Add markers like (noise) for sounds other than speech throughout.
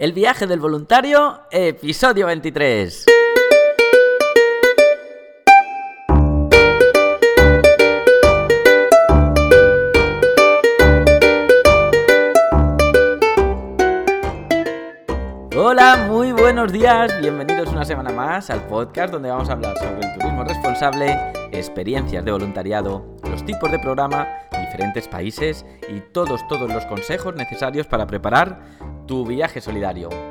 El viaje del voluntario, episodio 23. Hola, muy buenos días, bienvenidos una semana más al podcast donde vamos a hablar sobre el turismo responsable, experiencias de voluntariado, los tipos de programa, diferentes países y todos, todos los consejos necesarios para preparar tu viaje solidario.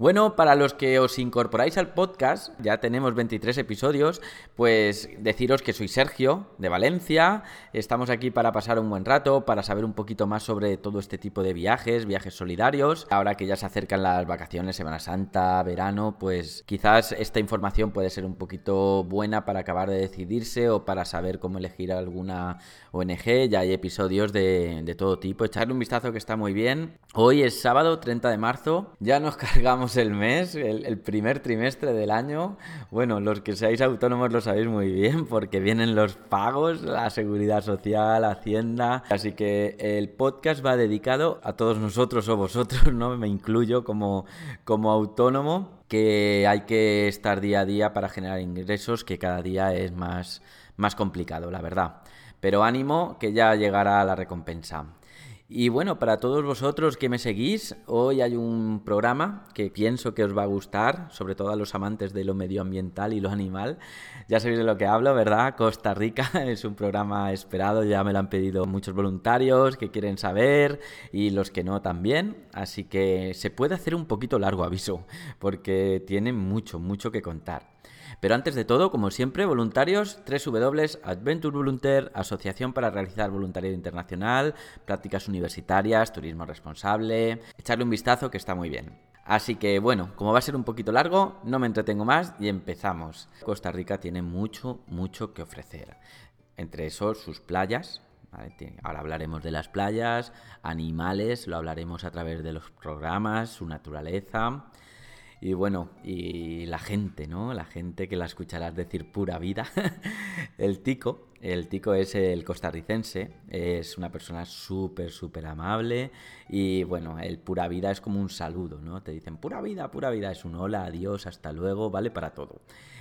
Bueno, para los que os incorporáis al podcast, ya tenemos 23 episodios, pues deciros que soy Sergio, de Valencia, estamos aquí para pasar un buen rato, para saber un poquito más sobre todo este tipo de viajes, viajes solidarios. Ahora que ya se acercan las vacaciones, Semana Santa, verano, pues quizás esta información puede ser un poquito buena para acabar de decidirse o para saber cómo elegir alguna ONG, ya hay episodios de, todo tipo, echarle un vistazo que está muy bien. Hoy es sábado 30 de marzo, ya nos (laughs) cargamos el mes, el, primer trimestre del año. Bueno, los que seáis autónomos lo sabéis muy bien porque vienen los pagos, la seguridad social, Hacienda. Así que el podcast va dedicado a todos nosotros o vosotros, ¿no? Me incluyo como, como autónomo que hay que estar día a día para generar ingresos, que cada día es más, más complicado, la verdad. Pero ánimo, que ya llegará la recompensa. Y bueno, para todos vosotros que me seguís, hoy hay un programa que pienso que os va a gustar, sobre todo a los amantes de lo medioambiental y lo animal. Ya sabéis de lo que hablo, ¿verdad? Costa Rica (laughs) es un programa esperado, ya me lo han pedido muchos voluntarios que quieren saber y los que no también. Así que se puede hacer un poquito largo aviso, porque tiene mucho, mucho que contar. Pero antes de todo, como siempre, voluntarios, Adventure Volunteer, Asociación para realizar voluntariado internacional, prácticas universitarias, turismo responsable. Echarle un vistazo que está muy bien. Así que bueno, como va a ser un poquito largo, no me entretengo más y empezamos. Costa Rica tiene mucho, mucho que ofrecer. Entre esos, sus playas, Ahora hablaremos de las playas, animales, lo hablaremos a través de los programas, su naturaleza. Y bueno, y la gente, ¿no? La gente que la escucharás decir pura vida. (laughs) el tico, el tico es el costarricense, es una persona súper, súper amable y bueno, el pura vida es como un saludo, ¿no? Te dicen pura vida, pura vida, es un hola, adiós, hasta luego, vale para todo.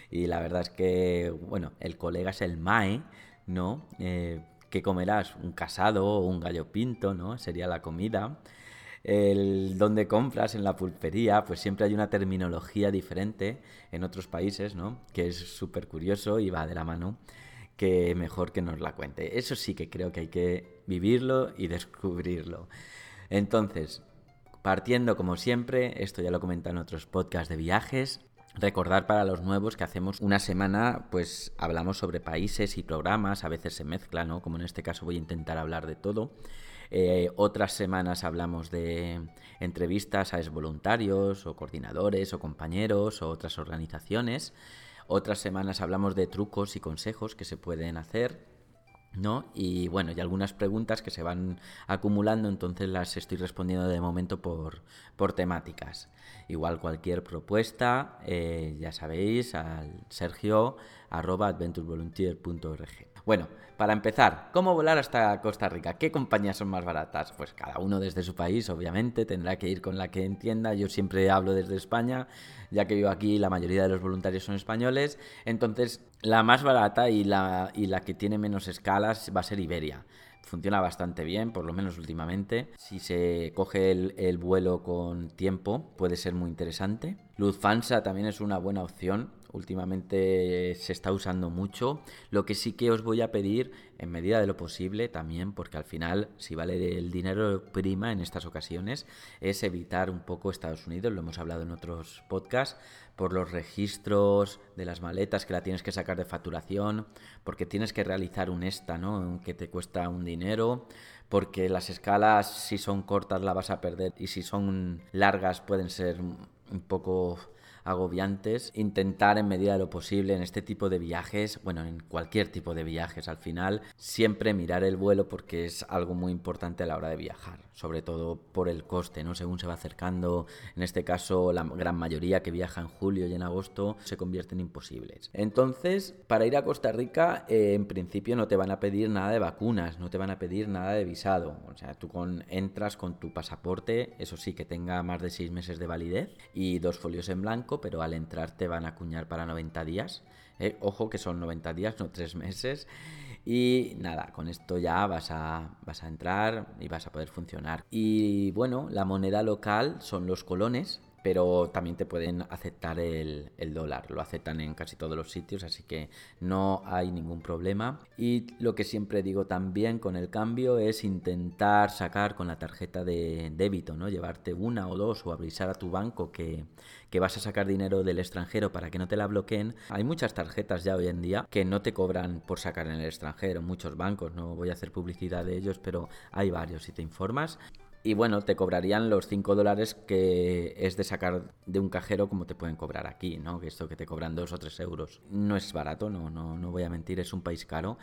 Y la verdad es que, bueno, el colega es el mae, ¿no? Eh, ¿Qué comerás? Un casado o un gallo pinto, ¿no? Sería la comida el donde compras, en la pulpería, pues siempre hay una terminología diferente en otros países, ¿no? Que es súper curioso y va de la mano, que mejor que nos la cuente. Eso sí que creo que hay que vivirlo y descubrirlo. Entonces, partiendo como siempre, esto ya lo comentan en otros podcasts de viajes, Recordar para los nuevos que hacemos una semana, pues hablamos sobre países y programas, a veces se mezcla, ¿no? Como en este caso voy a intentar hablar de todo. Eh, otras semanas hablamos de entrevistas a voluntarios o coordinadores o compañeros o otras organizaciones. Otras semanas hablamos de trucos y consejos que se pueden hacer. ¿No? Y bueno, y algunas preguntas que se van acumulando, entonces las estoy respondiendo de momento por, por temáticas. Igual cualquier propuesta, eh, ya sabéis, al sergio bueno, para empezar, ¿cómo volar hasta Costa Rica? ¿Qué compañías son más baratas? Pues cada uno desde su país, obviamente, tendrá que ir con la que entienda. Yo siempre hablo desde España, ya que vivo aquí, la mayoría de los voluntarios son españoles. Entonces, la más barata y la, y la que tiene menos escalas va a ser Iberia funciona bastante bien, por lo menos últimamente. Si se coge el, el, vuelo con tiempo, puede ser muy interesante. Lufthansa también es una buena opción últimamente se está usando mucho. Lo que sí que os voy a pedir, en medida de lo posible también, porque al final, si vale el dinero prima en estas ocasiones, es evitar un poco Estados Unidos, lo hemos hablado en otros podcasts, por los registros de las maletas que la tienes que sacar de facturación, porque tienes que realizar un ESTA, ¿no? Que te cuesta un dinero, porque las escalas, si son cortas, la vas a perder, y si son largas, pueden ser un poco agobiantes, intentar en medida de lo posible en este tipo de viajes, bueno, en cualquier tipo de viajes al final, siempre mirar el vuelo porque es algo muy importante a la hora de viajar, sobre todo por el coste, ¿no? Según se va acercando, en este caso la gran mayoría que viaja en julio y en agosto se convierten imposibles. Entonces, para ir a Costa Rica, eh, en principio no te van a pedir nada de vacunas, no te van a pedir nada de visado, o sea, tú con, entras con tu pasaporte, eso sí, que tenga más de seis meses de validez y dos folios en blanco, pero al entrar te van a acuñar para 90 días. ¿eh? Ojo que son 90 días, no tres meses. Y nada, con esto ya vas a, vas a entrar y vas a poder funcionar. Y bueno, la moneda local son los colones, pero también te pueden aceptar el, dólar. Lo aceptan en casi todos los sitios, así que no hay ningún problema. Y lo que siempre digo también con el cambio es intentar sacar con la tarjeta de débito, ¿no? Llevarte una o dos o avisar a tu banco que, que vas a sacar dinero del extranjero para que no te la bloqueen. Hay muchas tarjetas ya hoy en día que no te cobran por sacar en el extranjero. Muchos bancos, no voy a hacer publicidad de ellos, pero hay varios si te informas. Y bueno, te cobrarían los 5 dólares que es de sacar de un cajero como te pueden cobrar aquí, ¿no? Que esto que te cobran 2 o 3 euros. No es barato, no, no, no voy a mentir, es un país caro.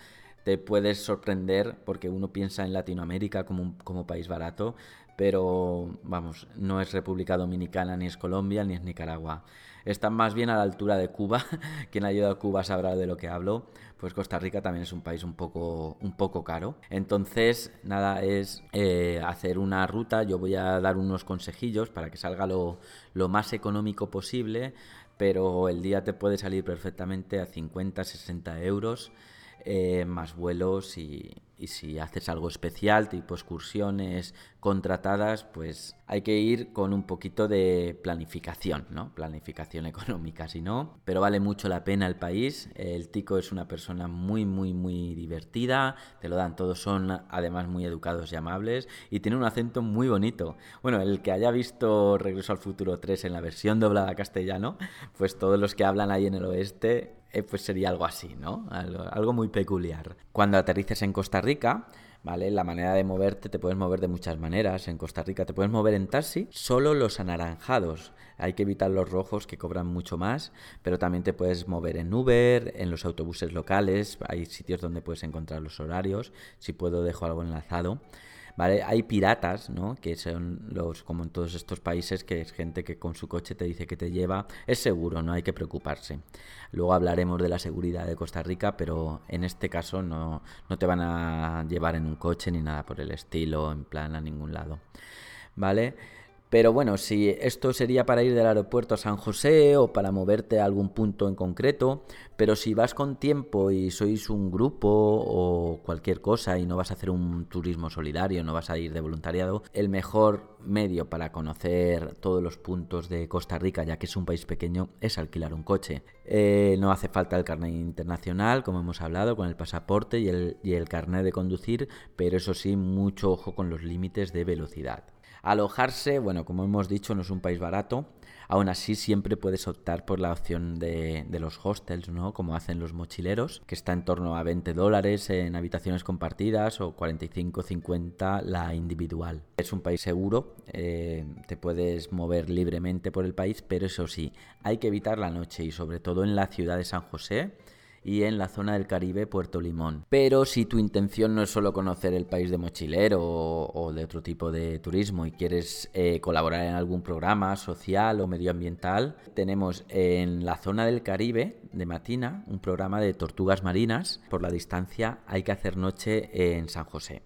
Te puedes sorprender porque uno piensa en Latinoamérica como, como país barato, pero vamos, no es República Dominicana, ni es Colombia, ni es Nicaragua. Están más bien a la altura de Cuba. (laughs) Quien ha ido a Cuba sabrá de lo que hablo. Pues Costa Rica también es un país un poco, un poco caro. Entonces, nada, es eh, hacer una ruta. Yo voy a dar unos consejillos para que salga lo, lo más económico posible, pero el día te puede salir perfectamente a 50, 60 euros. Eh, más vuelos y, y si haces algo especial, tipo excursiones contratadas, pues hay que ir con un poquito de planificación, ¿no? Planificación (laughs) económica, si no. Pero vale mucho la pena el país. El tico es una persona muy, muy, muy divertida. Te lo dan, todos son además muy educados y amables. Y tiene un acento muy bonito. Bueno, el que haya visto Regreso al Futuro 3 en la versión doblada castellano, pues todos los que hablan ahí en el oeste eh, pues sería algo así, ¿no? Algo, muy peculiar. Cuando aterrices en Costa Rica, ¿vale? La manera de moverte te puedes mover de muchas maneras. En Costa Rica te puedes mover en taxi, solo los anaranjados. Hay que evitar los rojos que cobran mucho más, pero también te puedes mover en Uber, en los autobuses locales. Hay sitios donde puedes encontrar los horarios. Si puedo, dejo algo enlazado. ¿Vale? Hay piratas, ¿no? Que son los, como en todos estos países, que es gente que con su coche te dice que te lleva. Es seguro, no hay que preocuparse. Luego hablaremos de la seguridad de Costa Rica, pero en este caso no, no te van a llevar en un coche ni nada por el estilo, en plan a ningún lado. ¿Vale? Pero bueno, si esto sería para ir del aeropuerto a San José o para moverte a algún punto en concreto, pero si vas con tiempo y sois un grupo o cualquier cosa y no vas a hacer un turismo solidario, no vas a ir de voluntariado, el mejor medio para conocer todos los puntos de Costa Rica, ya que es un país pequeño, es alquilar un coche. Eh, no hace falta el carnet internacional, como hemos hablado, con el pasaporte y el, y el carnet de conducir, pero eso sí, mucho ojo con los límites de velocidad. Alojarse, bueno, como hemos dicho, no es un país barato. Aún así, siempre puedes optar por la opción de, los hostels, ¿no? Como hacen los mochileros, que está en torno a 20 dólares en habitaciones compartidas o 45-50 la individual. Es un país seguro, eh, te puedes mover libremente por el país, pero eso sí, hay que evitar la noche y sobre todo en la ciudad de San José y en la zona del Caribe Puerto Limón. Pero si tu intención no es solo conocer el país de mochilero o, de otro tipo de turismo y quieres eh, colaborar en algún programa social o medioambiental, tenemos en la zona del Caribe de Matina un programa de tortugas marinas. Por la distancia hay que hacer noche en San José.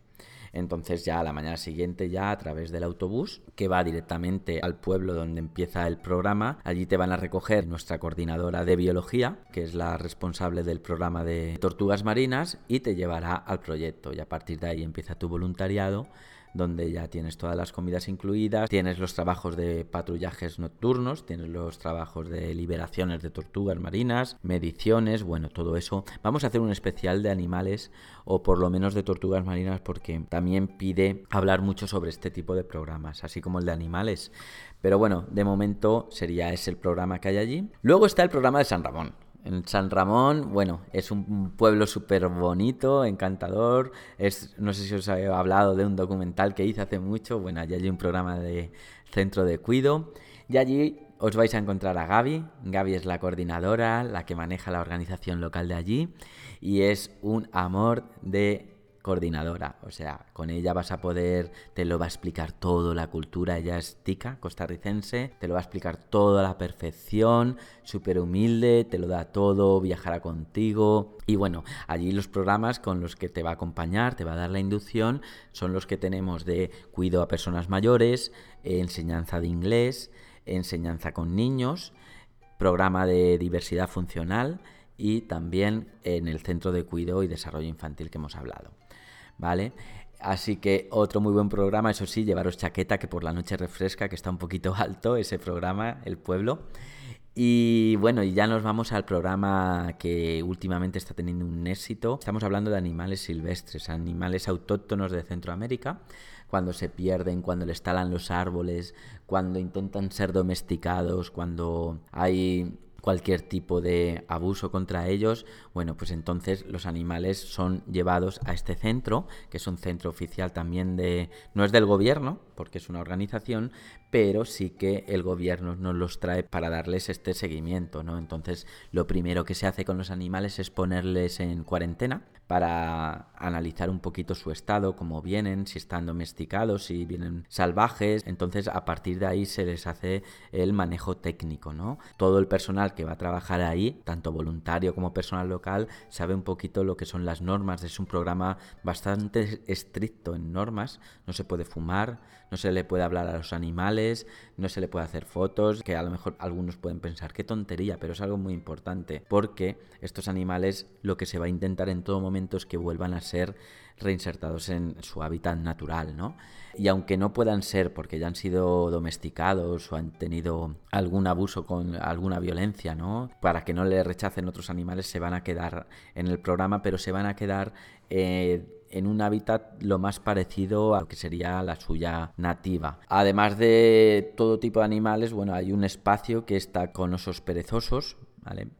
Entonces ya a la mañana siguiente ya a través del autobús que va directamente al pueblo donde empieza el programa, allí te van a recoger nuestra coordinadora de biología, que es la responsable del programa de tortugas marinas y te llevará al proyecto. Y a partir de ahí empieza tu voluntariado donde ya tienes todas las comidas incluidas, tienes los trabajos de patrullajes nocturnos, tienes los trabajos de liberaciones de tortugas marinas, mediciones, bueno, todo eso. Vamos a hacer un especial de animales o por lo menos de tortugas marinas porque también pide hablar mucho sobre este tipo de programas, así como el de animales. Pero bueno, de momento sería ese el programa que hay allí. Luego está el programa de San Ramón. En San Ramón, bueno, es un pueblo súper bonito, encantador. Es, no sé si os he hablado de un documental que hice hace mucho. Bueno, allí hay un programa de centro de cuido. Y allí os vais a encontrar a Gaby. Gaby es la coordinadora, la que maneja la organización local de allí. Y es un amor de coordinadora. O sea, con ella vas a poder, te lo va a explicar todo la cultura. Ella es tica, costarricense, te lo va a explicar todo a la perfección, súper humilde, te lo da todo, viajará contigo. Y bueno, allí los programas con los que te va a acompañar, te va a dar la inducción, son los que tenemos de cuido a personas mayores, enseñanza de inglés, enseñanza con niños, programa de diversidad funcional y también en el centro de cuidado y desarrollo infantil que hemos hablado. ¿Vale? Así que otro muy buen programa, eso sí, llevaros chaqueta que por la noche refresca, que está un poquito (laughs) alto ese programa, El Pueblo. Y bueno, y ya nos vamos al programa que últimamente está teniendo un éxito. Estamos hablando de animales silvestres, animales autóctonos de Centroamérica, cuando se pierden, cuando les talan los árboles, cuando intentan ser domesticados, cuando hay cualquier tipo de abuso contra ellos, bueno, pues entonces los animales son llevados a este centro, que es un centro oficial también de, no es del gobierno, porque es una organización, pero sí que el gobierno nos los trae para darles este seguimiento, ¿no? Entonces, lo primero que se hace con los animales es ponerles en cuarentena para analizar un poquito su estado, cómo vienen, si están domesticados, si vienen salvajes. Entonces, a partir de ahí se les hace el manejo técnico, ¿no? Todo el personal que va a trabajar ahí, tanto voluntario como personal local, sabe un poquito lo que son las normas. Es un programa bastante estricto en normas. No se puede fumar, no se le puede hablar a los animales, no se le puede hacer fotos, que a lo mejor algunos pueden pensar qué tontería, pero es algo muy importante, porque estos animales lo que se va a intentar en todo momento que vuelvan a ser reinsertados en su hábitat natural, ¿no? Y aunque no puedan ser porque ya han sido domesticados o han tenido algún abuso con alguna violencia, ¿no? Para que no le rechacen otros animales, se van a quedar en el programa, pero se van a quedar eh, en un hábitat lo más parecido a lo que sería la suya nativa. Además de todo tipo de animales, bueno, hay un espacio que está con osos perezosos.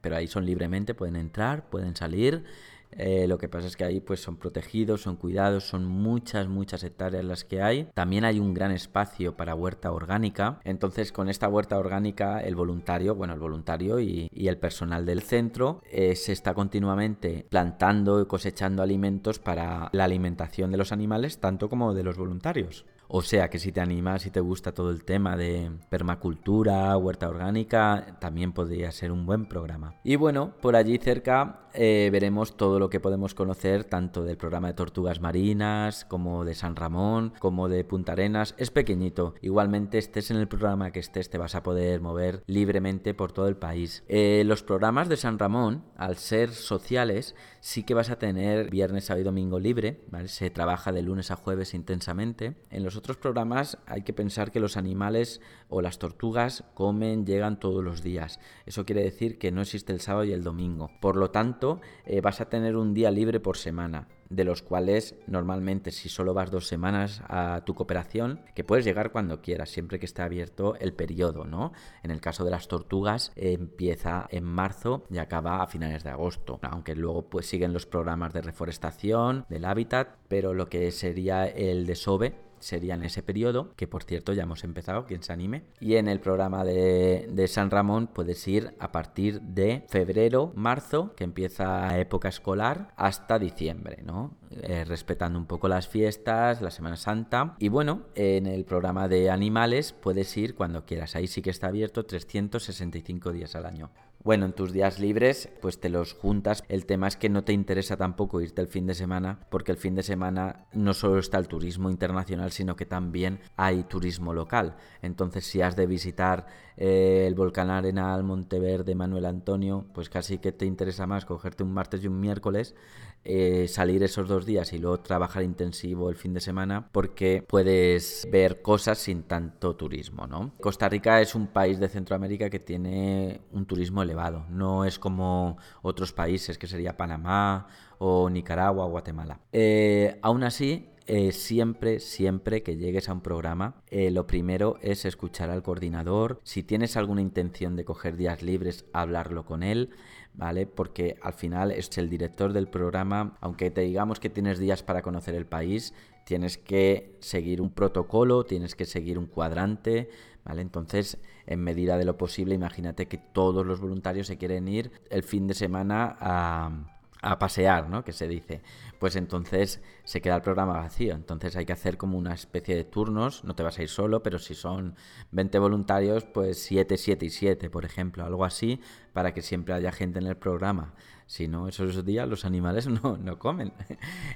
Pero ahí son libremente, pueden entrar, pueden salir. Eh, lo que pasa es que ahí pues son protegidos, son cuidados, son muchas, muchas hectáreas las que hay. También hay un gran espacio para huerta orgánica. Entonces con esta huerta orgánica el voluntario, bueno, el voluntario y, el personal del centro eh, se está continuamente plantando y cosechando alimentos para la alimentación de los animales, tanto como de los voluntarios. O sea que si te animas, si te gusta todo el tema de permacultura, huerta orgánica, también podría ser un buen programa. Y bueno, por allí cerca eh, veremos todo lo que podemos conocer, tanto del programa de tortugas marinas, como de San Ramón, como de Punta Arenas. Es pequeñito. Igualmente estés en el programa que estés, te vas a poder mover libremente por todo el país. Eh, los programas de San Ramón, al ser sociales, sí que vas a tener viernes, sábado y domingo libre, Se trabaja de lunes a jueves intensamente. En los otros programas hay que pensar que los animales o las tortugas comen, llegan todos los días. Eso quiere decir que no existe el sábado y el domingo. Por lo tanto, eh, vas a tener un día libre por semana de los cuales normalmente si solo vas dos semanas a tu cooperación, que puedes llegar cuando quieras, siempre que esté abierto el periodo, ¿no? En el caso de las tortugas empieza en marzo y acaba a finales de agosto, aunque luego pues siguen los programas de reforestación, del hábitat, pero lo que sería el desove sería en ese periodo, que por cierto ya hemos empezado, quien se anime. Y en el programa de, San Ramón puedes ir a partir de febrero, marzo, que empieza época escolar, hasta diciembre, ¿no? Eh, respetando un poco las fiestas, la Semana Santa. Y bueno, en el programa de animales puedes ir cuando quieras. Ahí sí que está abierto 365 días al año. Bueno, en tus días libres, pues te los juntas. El tema es que no te interesa tampoco irte el fin de semana, porque el fin de semana no solo está el turismo internacional, sino que también hay turismo local. Entonces, si has de visitar eh, el volcán Arenal, Monteverde, Manuel Antonio, pues casi que te interesa más cogerte un martes y un miércoles, eh, salir esos dos días y luego trabajar intensivo el fin de semana, porque puedes ver cosas sin tanto turismo, ¿no? Costa Rica es un país de Centroamérica que tiene un turismo elevado, no es como otros países que sería Panamá o Nicaragua o Guatemala. Eh, aún así, eh, siempre, siempre que llegues a un programa, lo primero es escuchar al coordinador. Si tienes alguna intención de coger días libres, hablarlo con él. ¿Vale? Porque al final es el director del programa, aunque te digamos que tienes días para conocer el país, tienes que seguir un protocolo, tienes que seguir un cuadrante, ¿vale? Entonces, en medida de lo posible, imagínate que todos los voluntarios se quieren ir el fin de semana a a pasear, ¿no? Que se dice. Pues entonces se queda el programa vacío. Entonces hay que hacer como una especie de turnos. No te vas a ir solo, pero si son 20 voluntarios, pues 7, 7 y 7, por ejemplo. Algo así, para que siempre haya gente en el programa. Si no, esos días los animales (laughs) no, no comen.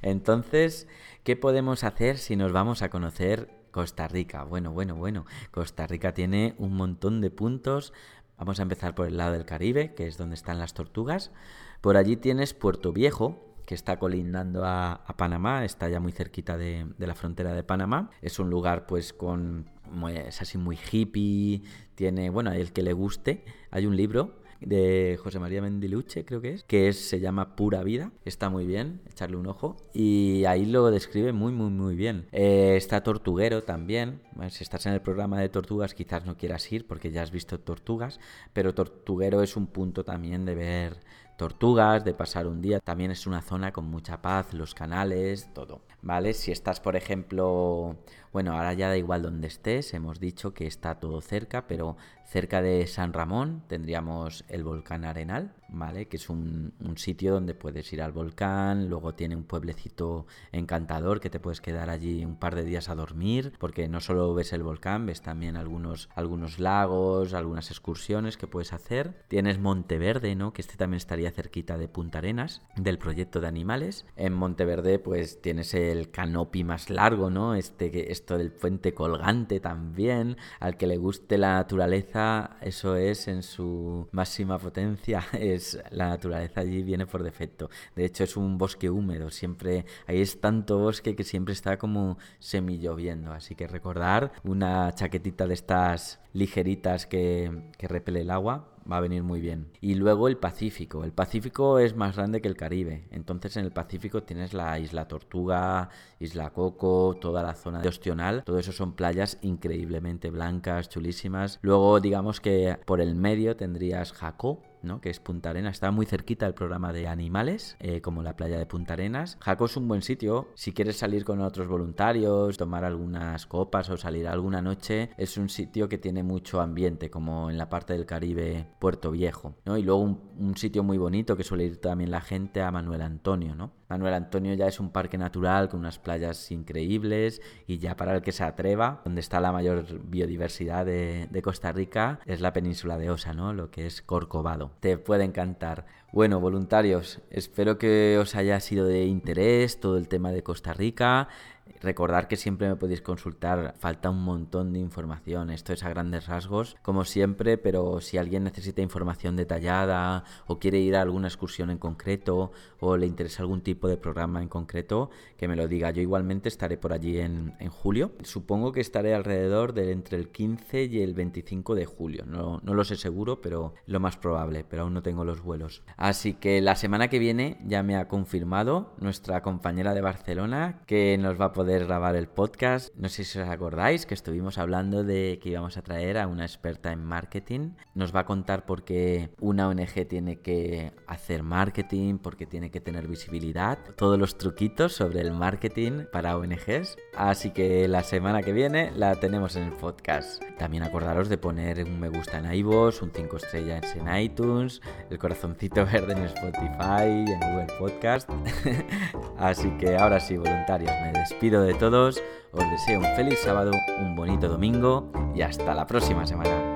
Entonces, ¿qué podemos hacer si nos vamos a conocer Costa Rica? Bueno, bueno, bueno. Costa Rica tiene un montón de puntos. Vamos a empezar por el lado del Caribe, que es donde están las tortugas. Por allí tienes Puerto Viejo, que está colindando a, Panamá, está ya muy cerquita de, la frontera de Panamá. Es un lugar pues con... es así muy hippie, tiene, bueno, el que le guste. Hay un libro de José María Mendiluche, creo que es, que es, se llama Pura Vida. Está muy bien, echarle un ojo. Y ahí lo describe muy, muy, muy bien. Eh, está Tortuguero también. si estás en el programa de tortugas, quizás no quieras ir porque ya has visto tortugas, pero Tortuguero es un punto también de ver tortugas, de pasar un día. También es una zona con mucha paz, los canales, todo. ¿Vale? Si estás, por ejemplo, bueno, ahora ya da igual donde estés, hemos dicho que está todo cerca, pero cerca de San Ramón tendríamos el volcán Arenal, ¿vale? Que es un, sitio donde puedes ir al volcán, luego tiene un pueblecito encantador que te puedes quedar allí un par de días a dormir, porque no solo ves el volcán, ves también algunos, algunos lagos, algunas excursiones que puedes hacer. Tienes Monteverde, ¿no? Que este también estaría cerquita de Punta Arenas, del proyecto de animales. En Monteverde, pues tienes el canopy más largo, ¿no? Este, esto del puente colgante también. Al que le guste la naturaleza, eso es en su máxima potencia. (laughs) Es la naturaleza allí viene por defecto. De hecho, es un bosque húmedo, siempre ahí es tanto bosque que siempre está como semilloviendo. Así que recordar una chaquetita de estas ligeritas que, que repele el agua va a venir muy bien. Y luego el Pacífico. El Pacífico es más grande que el Caribe. Entonces en el Pacífico tienes la Isla Tortuga, Isla Coco, toda la zona de Ostional. Todo eso son playas increíblemente blancas, chulísimas. Luego digamos que por el medio tendrías Jacó, ¿no? que es Punta Arenas. Está muy cerquita del programa de animales, eh, como la playa de Punta Arenas. Jaco es un buen sitio. Si quieres salir con otros voluntarios, tomar algunas copas o salir alguna noche, es un sitio que tiene mucho ambiente, como en la parte del Caribe, Puerto Viejo. ¿no? Y luego un, un sitio muy bonito que suele ir también la gente a Manuel Antonio, ¿no? Manuel Antonio ya es un parque natural con unas playas increíbles y ya para el que se atreva, donde está la mayor biodiversidad de, Costa Rica, es la península de Osa, ¿no? Lo que es Corcovado. Te puede encantar. Bueno, voluntarios, espero que os haya sido de interés todo el tema de Costa Rica. Recordar que siempre me podéis consultar, falta un montón de información, esto es a grandes rasgos, como siempre, pero si alguien necesita información detallada o quiere ir a alguna excursión en concreto o le interesa algún tipo de programa en concreto, que me lo diga. Yo igualmente estaré por allí en, julio. Supongo que estaré alrededor de entre el 15 y el 25 de julio. No, no lo sé seguro, pero lo más probable, pero aún no tengo los vuelos. Así que la semana que viene ya me ha confirmado nuestra compañera de Barcelona que nos va a poder grabar el podcast. No sé si os acordáis que estuvimos hablando de que íbamos a traer a una experta en marketing. Nos va a contar por qué una ONG tiene que hacer marketing, porque tiene que tener visibilidad, todos los truquitos sobre el marketing para ONGs. Así que la semana que viene la tenemos en el podcast. También acordaros de poner un me gusta en iVoox, un 5 estrellas en iTunes, el corazoncito (laughs) verde en Spotify, en Google Podcast. (laughs) Así que ahora sí, voluntarios, me despido de todos. Os deseo un feliz sábado, un bonito domingo y hasta la próxima semana.